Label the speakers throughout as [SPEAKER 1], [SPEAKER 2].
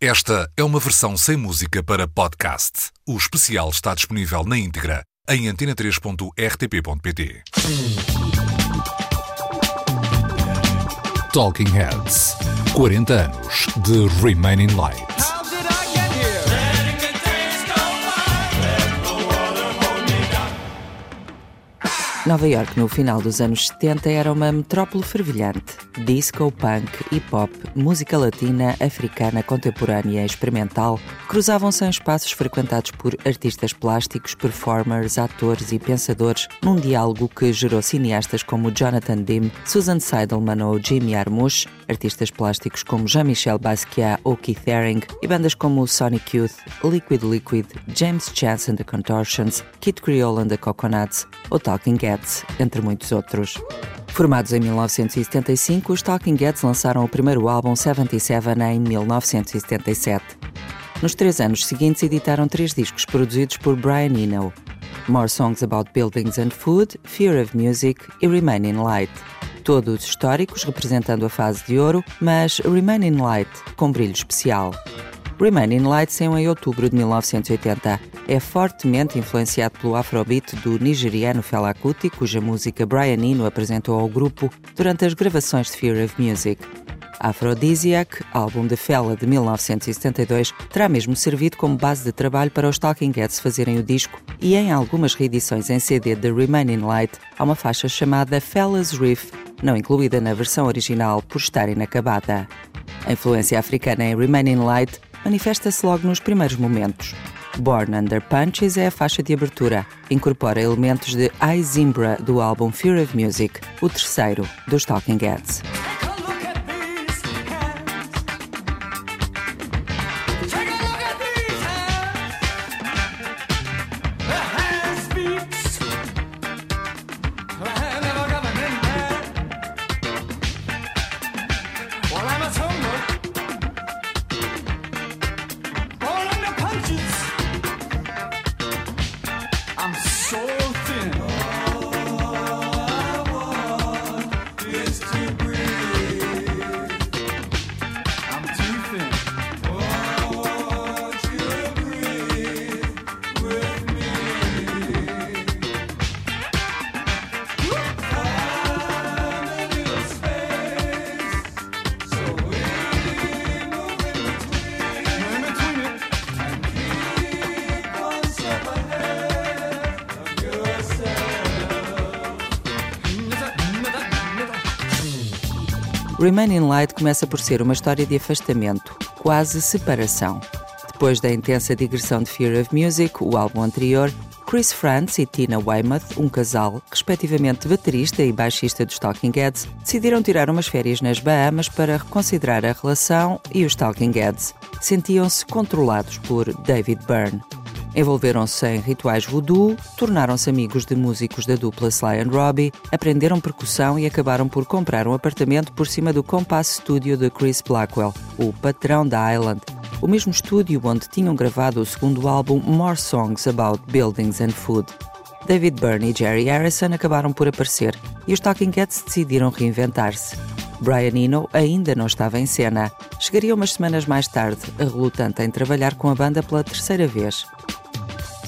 [SPEAKER 1] Esta é uma versão sem música para podcast. O especial está disponível na íntegra em antena3.rtp.pt. Talking Heads 40 anos de Remaining Light.
[SPEAKER 2] Nova York, no final dos anos 70, era uma metrópole fervilhante. Disco, punk, hip-hop, música latina, africana, contemporânea e experimental cruzavam-se em espaços frequentados por artistas plásticos, performers, atores e pensadores, num diálogo que gerou cineastas como Jonathan Dim, Susan Seidelman ou Jimmy Armouche, artistas plásticos como Jean-Michel Basquiat ou Keith Haring e bandas como Sonic Youth, Liquid Liquid, James Chance and the Contortions, Kid Creole and the Coconuts ou Talking Heads entre muitos outros. Formados em 1975, os Talking Heads lançaram o primeiro álbum 77 em 1977. Nos três anos seguintes, editaram três discos produzidos por Brian Eno: More Songs About Buildings and Food, Fear of Music e Remain in Light. Todos históricos, representando a fase de ouro, mas Remain in Light com brilho especial. Remain in Light saiu em outubro de 1980. É fortemente influenciado pelo afrobeat do nigeriano Fela Kuti, cuja música Brian Eno apresentou ao grupo durante as gravações de Fear of Music. Aphrodisiac, álbum de Fela de 1972, terá mesmo servido como base de trabalho para os Talking Heads fazerem o disco e em algumas reedições em CD de Remain in Light há uma faixa chamada Fella's Riff, não incluída na versão original por estar inacabada. A influência africana em Remain in Light manifesta-se logo nos primeiros momentos. Born Under Punches é a faixa de abertura. Incorpora elementos de I Zimbra do álbum Fear of Music, o terceiro dos Talking Heads. Remain in Light começa por ser uma história de afastamento, quase separação. Depois da intensa digressão de Fear of Music, o álbum anterior, Chris Frantz e Tina Weymouth, um casal, respectivamente baterista e baixista dos Talking Heads, decidiram tirar umas férias nas Bahamas para reconsiderar a relação e os Talking Heads sentiam-se controlados por David Byrne. Envolveram-se em rituais voodoo, tornaram-se amigos de músicos da dupla Sly and Robbie, aprenderam percussão e acabaram por comprar um apartamento por cima do Compass Studio de Chris Blackwell, o patrão da Island, o mesmo estúdio onde tinham gravado o segundo álbum More Songs About Buildings and Food. David Byrne e Jerry Harrison acabaram por aparecer e os Talking Heads decidiram reinventar-se. Brian Eno ainda não estava em cena. Chegaria umas semanas mais tarde, relutante em trabalhar com a banda pela terceira vez.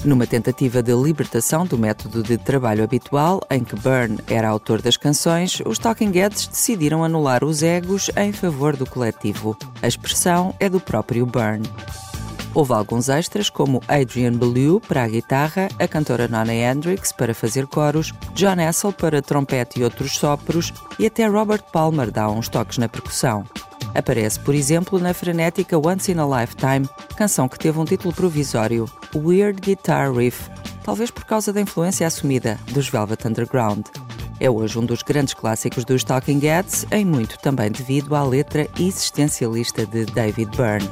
[SPEAKER 2] Numa tentativa de libertação do método de trabalho habitual, em que Byrne era autor das canções, os Talking Heads decidiram anular os egos em favor do coletivo. A expressão é do próprio Byrne. Houve alguns extras, como Adrian Belew para a guitarra, a cantora Nona Hendrix para fazer coros, John Hassel para trompete e outros sopros, e até Robert Palmer dá uns toques na percussão. Aparece, por exemplo, na frenética Once in a Lifetime, canção que teve um título provisório, Weird Guitar Riff, talvez por causa da influência assumida dos Velvet Underground. É hoje um dos grandes clássicos dos Talking Heads, em muito também devido à letra existencialista de David Byrne.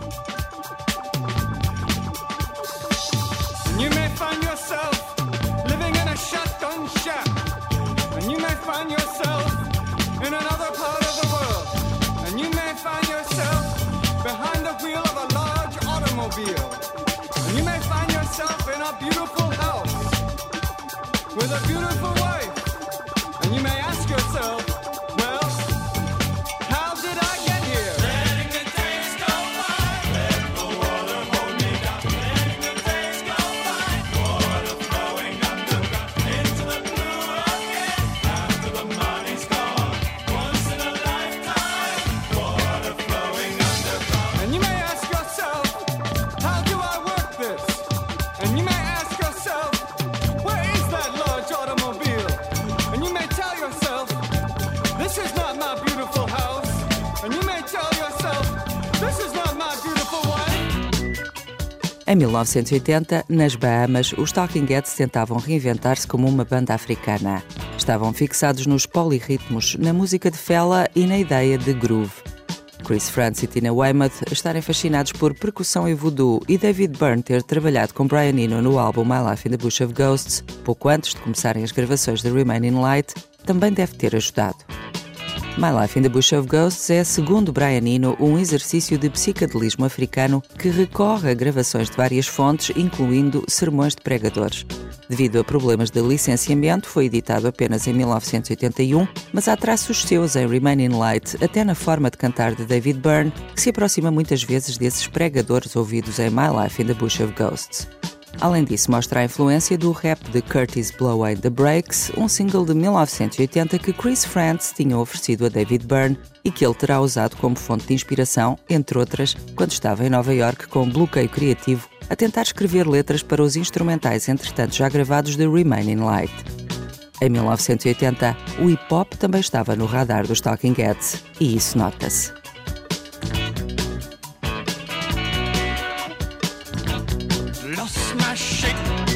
[SPEAKER 3] With a beautiful wife.
[SPEAKER 2] 1980, nas Bahamas, os Talking Heads tentavam reinventar-se como uma banda africana. Estavam fixados nos polirritmos, na música de fela e na ideia de groove. Chris Frantz e Tina Weymouth estarem fascinados por percussão e voodoo e David Byrne ter trabalhado com Brian Eno no álbum My Life in the Bush of Ghosts, pouco antes de começarem as gravações de Remain in Light, também deve ter ajudado. My Life in the Bush of Ghosts é, segundo Brian Eno, um exercício de psicadelismo africano que recorre a gravações de várias fontes, incluindo sermões de pregadores. Devido a problemas de licenciamento, foi editado apenas em 1981, mas há traços seus em Remain in Light, até na forma de cantar de David Byrne, que se aproxima muitas vezes desses pregadores ouvidos em My Life in the Bush of Ghosts. Além disso, mostra a influência do rap de Curtis Blow Away the Breaks, um single de 1980 que Chris Frantz tinha oferecido a David Byrne e que ele terá usado como fonte de inspiração, entre outras, quando estava em Nova York com um bloqueio criativo a tentar escrever letras para os instrumentais entretanto já gravados de Remain in Light. Em 1980, o hip hop também estava no radar dos Talking Heads, e isso nota-se. lost my shit.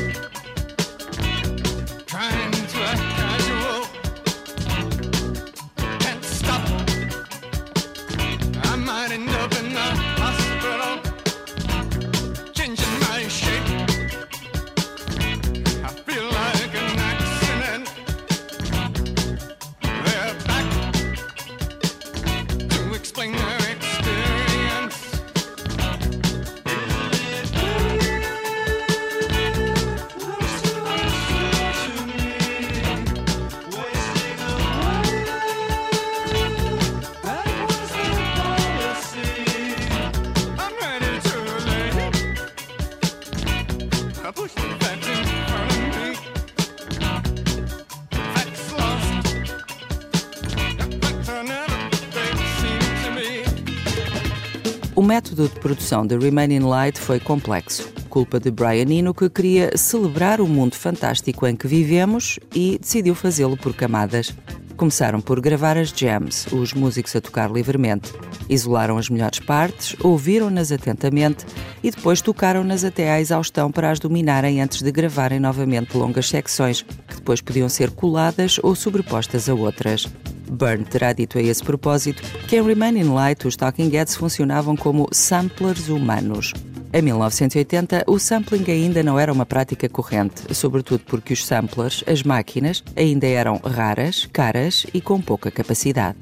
[SPEAKER 2] O método de produção de Remain in Light foi complexo. Culpa de Brian Eno, que queria celebrar o mundo fantástico em que vivemos e decidiu fazê-lo por camadas. Começaram por gravar as jams, os músicos a tocar livremente. Isolaram as melhores partes, ouviram-nas atentamente e depois tocaram-nas até à exaustão para as dominarem antes de gravarem novamente longas secções, que depois podiam ser coladas ou sobrepostas a outras. Byrne terá dito a esse propósito que em Remain in Light os Talking Heads funcionavam como samplers humanos. Em 1980, o sampling ainda não era uma prática corrente, sobretudo porque os samplers, as máquinas, ainda eram raras, caras e com pouca capacidade.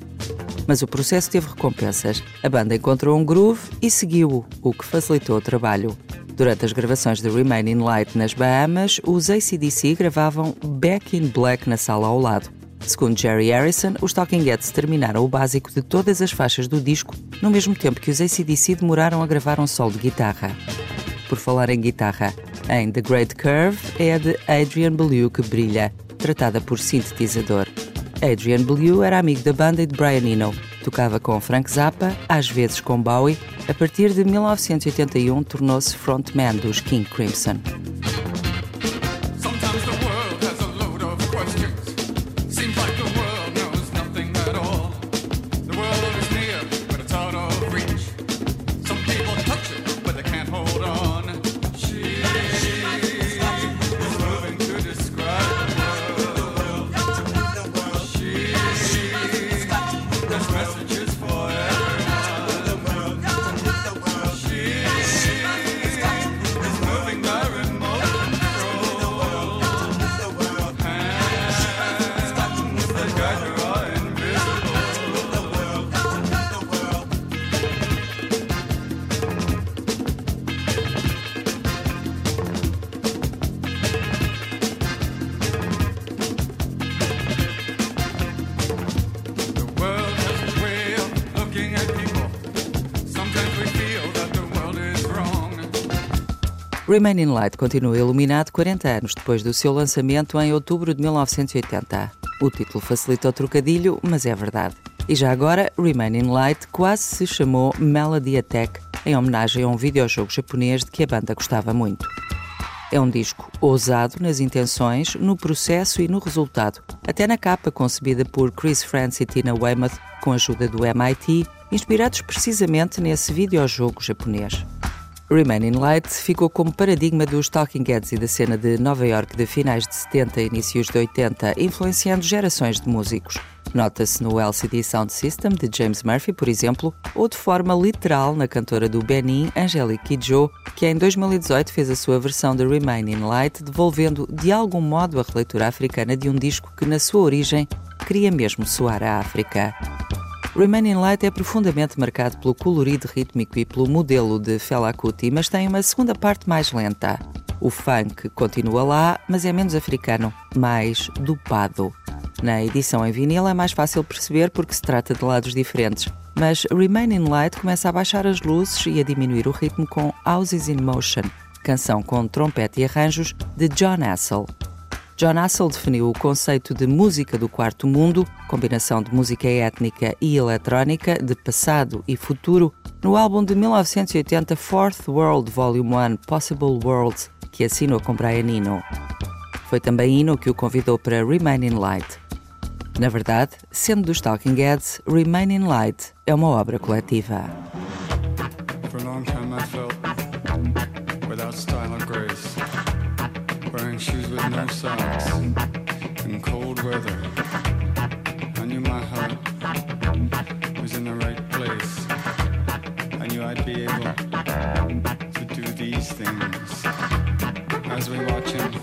[SPEAKER 2] Mas o processo teve recompensas. A banda encontrou um groove e seguiu-o, o que facilitou o trabalho. Durante as gravações de Remain in Light nas Bahamas, os ACDC gravavam Back in Black na sala ao lado. Segundo Jerry Harrison, os Talking Heads terminaram o básico de todas as faixas do disco, no mesmo tempo que os ACDC demoraram a gravar um solo de guitarra. Por falar em guitarra, em The Great Curve é a de Adrian Belew que brilha, tratada por sintetizador. Adrian Belew era amigo da banda e de Brian Eno. Tocava com Frank Zappa, às vezes com Bowie. A partir de 1981 tornou-se frontman dos King Crimson. Remain in Light continua iluminado 40 anos depois do seu lançamento em outubro de 1980. O título facilita o trocadilho, mas é verdade. E já agora, Remain in Light quase se chamou Melody Attack, em homenagem a um videojogo japonês de que a banda gostava muito. É um disco ousado nas intenções, no processo e no resultado, até na capa concebida por Chris Frantz e Tina Weymouth com a ajuda do MIT, inspirados precisamente nesse videojogo japonês. Remain in Light ficou como paradigma dos Talking Heads e da cena de Nova York de finais de 70 e inícios de 80, influenciando gerações de músicos. Nota-se no LCD Sound System de James Murphy, por exemplo, ou de forma literal na cantora do Benin, Angelique Kidjo, que em 2018 fez a sua versão de Remain in Light, devolvendo de algum modo a releitura africana de um disco que, na sua origem, queria mesmo soar a África. Remaining Light é profundamente marcado pelo colorido rítmico e pelo modelo de Fela Kuti, mas tem uma segunda parte mais lenta. O funk continua lá, mas é menos africano, mais dupado. Na edição em vinil é mais fácil perceber porque se trata de lados diferentes, mas Remaining Light começa a baixar as luzes e a diminuir o ritmo com Houses in Motion, canção com trompete e arranjos de John Hassel. John Hassel definiu o conceito de música do quarto mundo, combinação de música étnica e eletrónica, de passado e futuro, no álbum de 1980 Fourth World Volume 1 Possible Worlds, que assinou com Brian Eno. Foi também Eno que o convidou para Remain in Light. Na verdade, sendo dos Talking Heads, Remain in Light é uma obra coletiva.
[SPEAKER 3] I'd be able to do these things. As we watch him